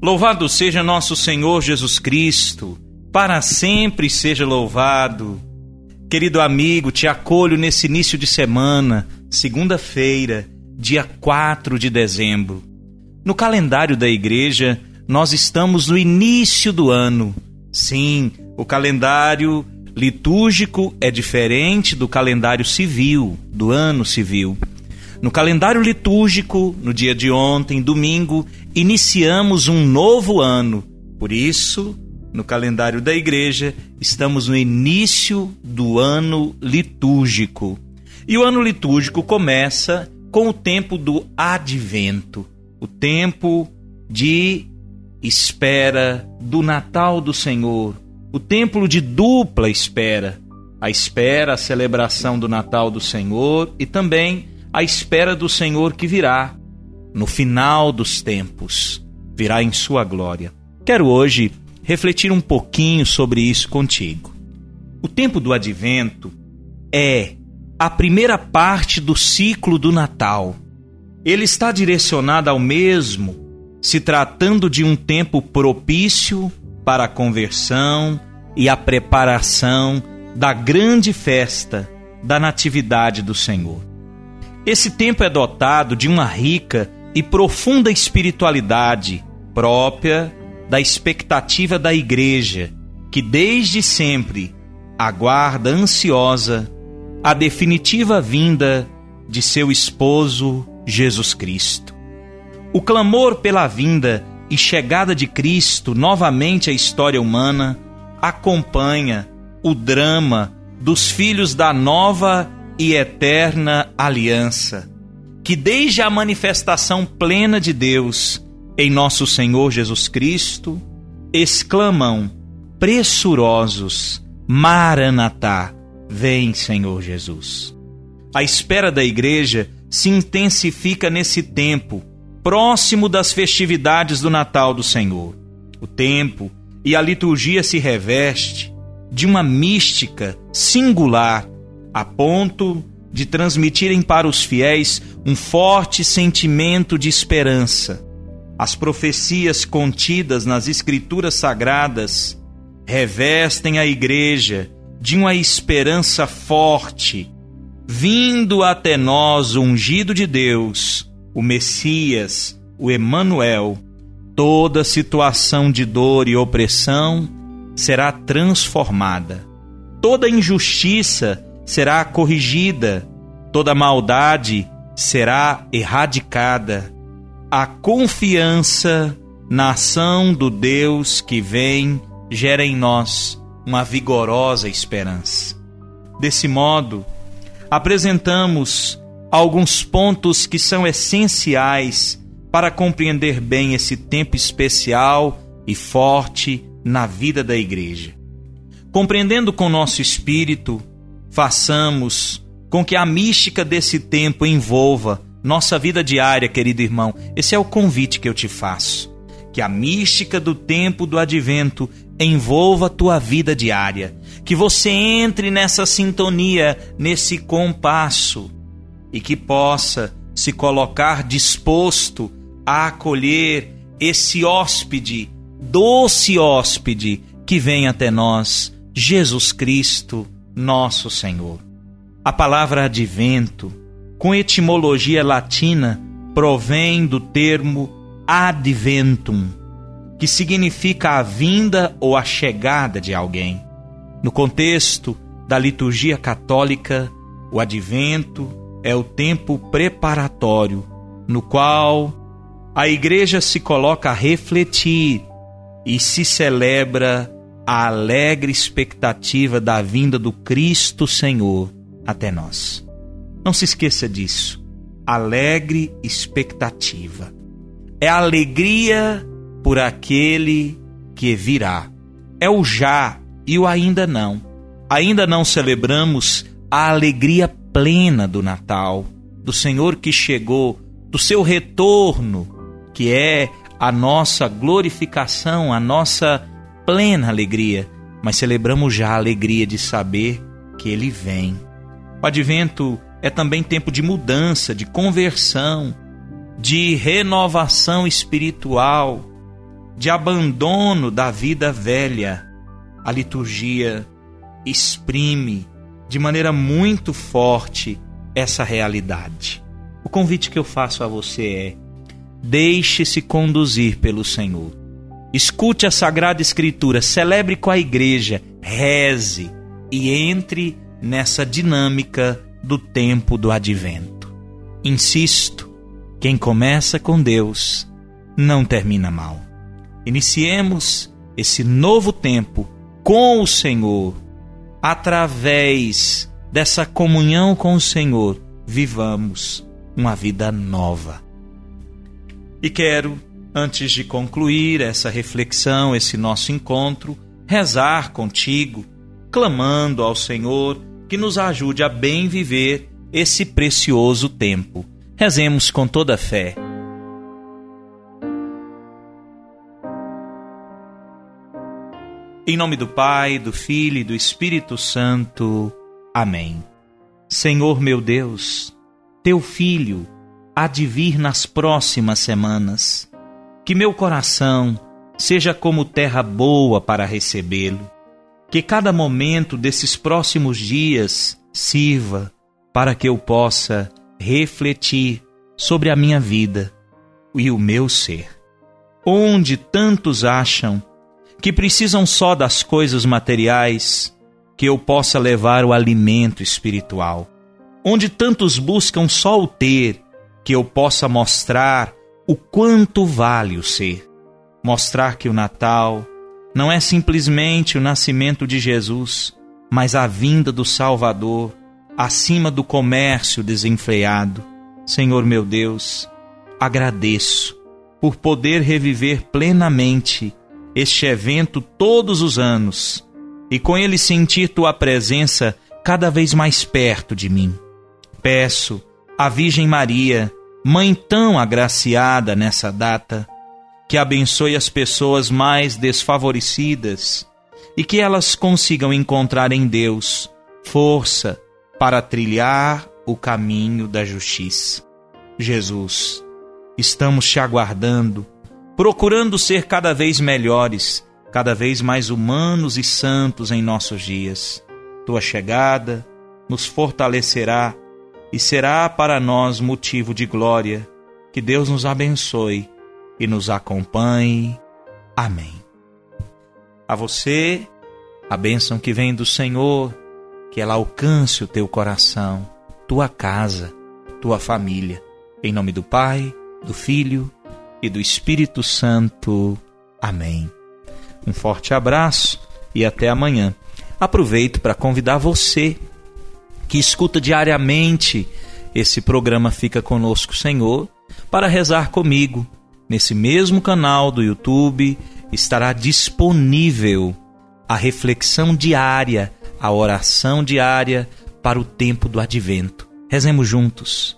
Louvado seja nosso Senhor Jesus Cristo, para sempre seja louvado. Querido amigo, te acolho nesse início de semana, segunda-feira, dia 4 de dezembro. No calendário da igreja, nós estamos no início do ano. Sim, o calendário litúrgico é diferente do calendário civil, do ano civil. No calendário litúrgico, no dia de ontem, domingo, iniciamos um novo ano. Por isso, no calendário da igreja, estamos no início do ano litúrgico. E o ano litúrgico começa com o tempo do advento, o tempo de espera do Natal do Senhor, o tempo de dupla espera, a espera, a celebração do Natal do Senhor e também a espera do Senhor que virá no final dos tempos, virá em sua glória. Quero hoje refletir um pouquinho sobre isso contigo. O tempo do advento é a primeira parte do ciclo do Natal. Ele está direcionado ao mesmo, se tratando de um tempo propício para a conversão e a preparação da grande festa da Natividade do Senhor. Esse tempo é dotado de uma rica e profunda espiritualidade própria da expectativa da Igreja, que desde sempre aguarda ansiosa a definitiva vinda de seu esposo Jesus Cristo. O clamor pela vinda e chegada de Cristo novamente à história humana acompanha o drama dos filhos da nova e eterna aliança, que desde a manifestação plena de Deus em nosso Senhor Jesus Cristo, exclamam pressurosos: Maranatá, vem, Senhor Jesus. A espera da igreja se intensifica nesse tempo, próximo das festividades do Natal do Senhor. O tempo e a liturgia se reveste de uma mística singular a ponto de transmitirem para os fiéis um forte sentimento de esperança. As profecias contidas nas Escrituras Sagradas revestem a Igreja de uma esperança forte, vindo até nós o ungido de Deus, o Messias, o Emanuel. Toda situação de dor e opressão será transformada. Toda injustiça será corrigida, toda maldade será erradicada. A confiança na ação do Deus que vem gera em nós uma vigorosa esperança. Desse modo, apresentamos alguns pontos que são essenciais para compreender bem esse tempo especial e forte na vida da igreja. Compreendendo com nosso espírito façamos com que a mística desse tempo envolva nossa vida diária, querido irmão. Esse é o convite que eu te faço. Que a mística do tempo do advento envolva a tua vida diária. Que você entre nessa sintonia, nesse compasso e que possa se colocar disposto a acolher esse hóspede, doce hóspede que vem até nós, Jesus Cristo nosso Senhor. A palavra advento, com etimologia latina, provém do termo adventum, que significa a vinda ou a chegada de alguém. No contexto da liturgia católica, o advento é o tempo preparatório no qual a igreja se coloca a refletir e se celebra a alegre expectativa da vinda do Cristo Senhor até nós. Não se esqueça disso. alegre expectativa. É alegria por aquele que virá. É o já e o ainda não. Ainda não celebramos a alegria plena do Natal, do Senhor que chegou, do seu retorno, que é a nossa glorificação, a nossa plena alegria. Mas celebramos já a alegria de saber que Ele vem. O advento é também tempo de mudança, de conversão, de renovação espiritual, de abandono da vida velha. A liturgia exprime de maneira muito forte essa realidade. O convite que eu faço a você é: deixe-se conduzir pelo Senhor. Escute a Sagrada Escritura, celebre com a igreja, reze e entre nessa dinâmica do tempo do advento. Insisto, quem começa com Deus não termina mal. Iniciemos esse novo tempo com o Senhor, através dessa comunhão com o Senhor, vivamos uma vida nova. E quero, antes de concluir essa reflexão, esse nosso encontro, rezar contigo, clamando ao Senhor que nos ajude a bem viver esse precioso tempo. Rezemos com toda a fé. Em nome do Pai, do Filho e do Espírito Santo. Amém. Senhor meu Deus, teu Filho há de vir nas próximas semanas. Que meu coração seja como terra boa para recebê-lo que cada momento desses próximos dias sirva para que eu possa refletir sobre a minha vida e o meu ser. Onde tantos acham que precisam só das coisas materiais, que eu possa levar o alimento espiritual. Onde tantos buscam só o ter, que eu possa mostrar o quanto vale o ser. Mostrar que o Natal, não é simplesmente o nascimento de Jesus, mas a vinda do Salvador, acima do comércio desenfreado. Senhor meu Deus, agradeço por poder reviver plenamente este evento todos os anos e com ele sentir tua presença cada vez mais perto de mim. Peço à Virgem Maria, mãe tão agraciada nessa data, que abençoe as pessoas mais desfavorecidas e que elas consigam encontrar em Deus força para trilhar o caminho da justiça. Jesus, estamos te aguardando, procurando ser cada vez melhores, cada vez mais humanos e santos em nossos dias. Tua chegada nos fortalecerá e será para nós motivo de glória. Que Deus nos abençoe e nos acompanhe. Amém. A você, a bênção que vem do Senhor, que ela alcance o teu coração, tua casa, tua família. Em nome do Pai, do Filho e do Espírito Santo. Amém. Um forte abraço e até amanhã. Aproveito para convidar você que escuta diariamente esse programa Fica Conosco, Senhor, para rezar comigo nesse mesmo canal do YouTube estará disponível a reflexão diária, a oração diária para o tempo do advento. Rezemos juntos.